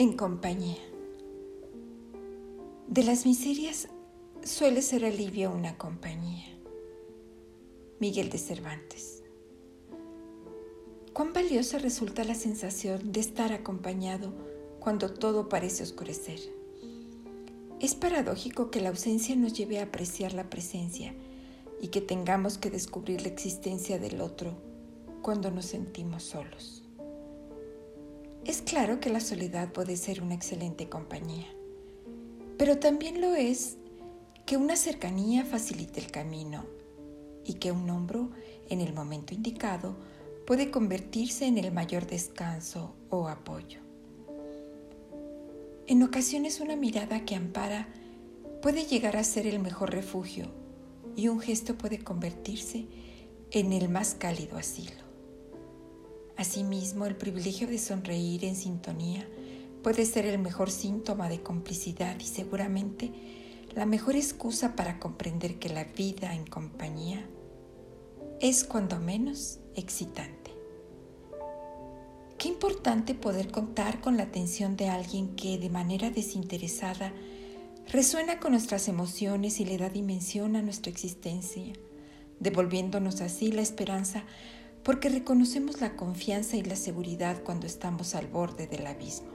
En compañía. De las miserias suele ser alivio una compañía. Miguel de Cervantes. Cuán valiosa resulta la sensación de estar acompañado cuando todo parece oscurecer. Es paradójico que la ausencia nos lleve a apreciar la presencia y que tengamos que descubrir la existencia del otro cuando nos sentimos solos. Es claro que la soledad puede ser una excelente compañía, pero también lo es que una cercanía facilite el camino y que un hombro en el momento indicado puede convertirse en el mayor descanso o apoyo. En ocasiones una mirada que ampara puede llegar a ser el mejor refugio y un gesto puede convertirse en el más cálido asilo. Asimismo, el privilegio de sonreír en sintonía puede ser el mejor síntoma de complicidad y seguramente la mejor excusa para comprender que la vida en compañía es cuando menos excitante. Qué importante poder contar con la atención de alguien que de manera desinteresada resuena con nuestras emociones y le da dimensión a nuestra existencia, devolviéndonos así la esperanza porque reconocemos la confianza y la seguridad cuando estamos al borde del abismo.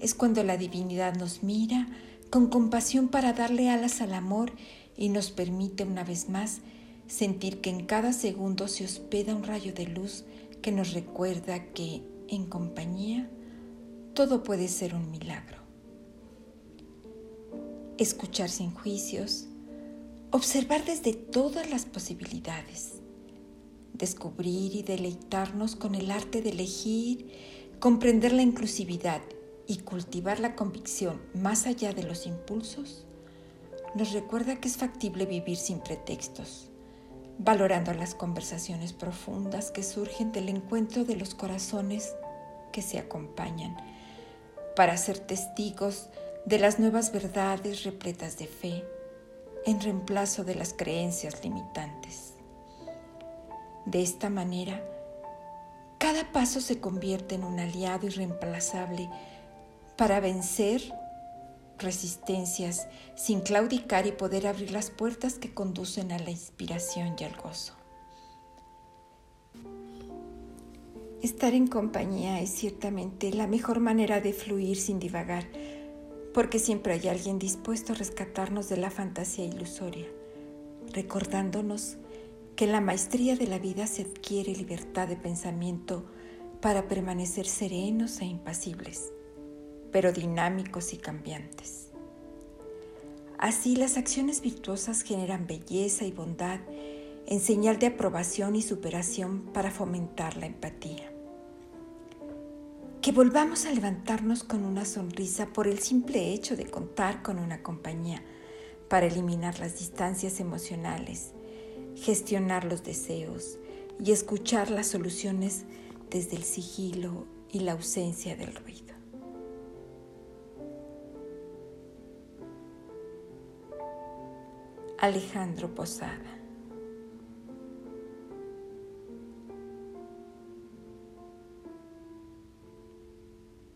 Es cuando la divinidad nos mira con compasión para darle alas al amor y nos permite una vez más sentir que en cada segundo se hospeda un rayo de luz que nos recuerda que en compañía todo puede ser un milagro. Escuchar sin juicios, observar desde todas las posibilidades, descubrir y deleitarnos con el arte de elegir, comprender la inclusividad y cultivar la convicción más allá de los impulsos, nos recuerda que es factible vivir sin pretextos, valorando las conversaciones profundas que surgen del encuentro de los corazones que se acompañan, para ser testigos de las nuevas verdades repletas de fe, en reemplazo de las creencias limitantes. De esta manera, cada paso se convierte en un aliado irreemplazable para vencer resistencias sin claudicar y poder abrir las puertas que conducen a la inspiración y al gozo. Estar en compañía es ciertamente la mejor manera de fluir sin divagar porque siempre hay alguien dispuesto a rescatarnos de la fantasía ilusoria, recordándonos que la maestría de la vida se adquiere libertad de pensamiento para permanecer serenos e impasibles, pero dinámicos y cambiantes. Así las acciones virtuosas generan belleza y bondad en señal de aprobación y superación para fomentar la empatía que volvamos a levantarnos con una sonrisa por el simple hecho de contar con una compañía para eliminar las distancias emocionales, gestionar los deseos y escuchar las soluciones desde el sigilo y la ausencia del ruido. Alejandro Posada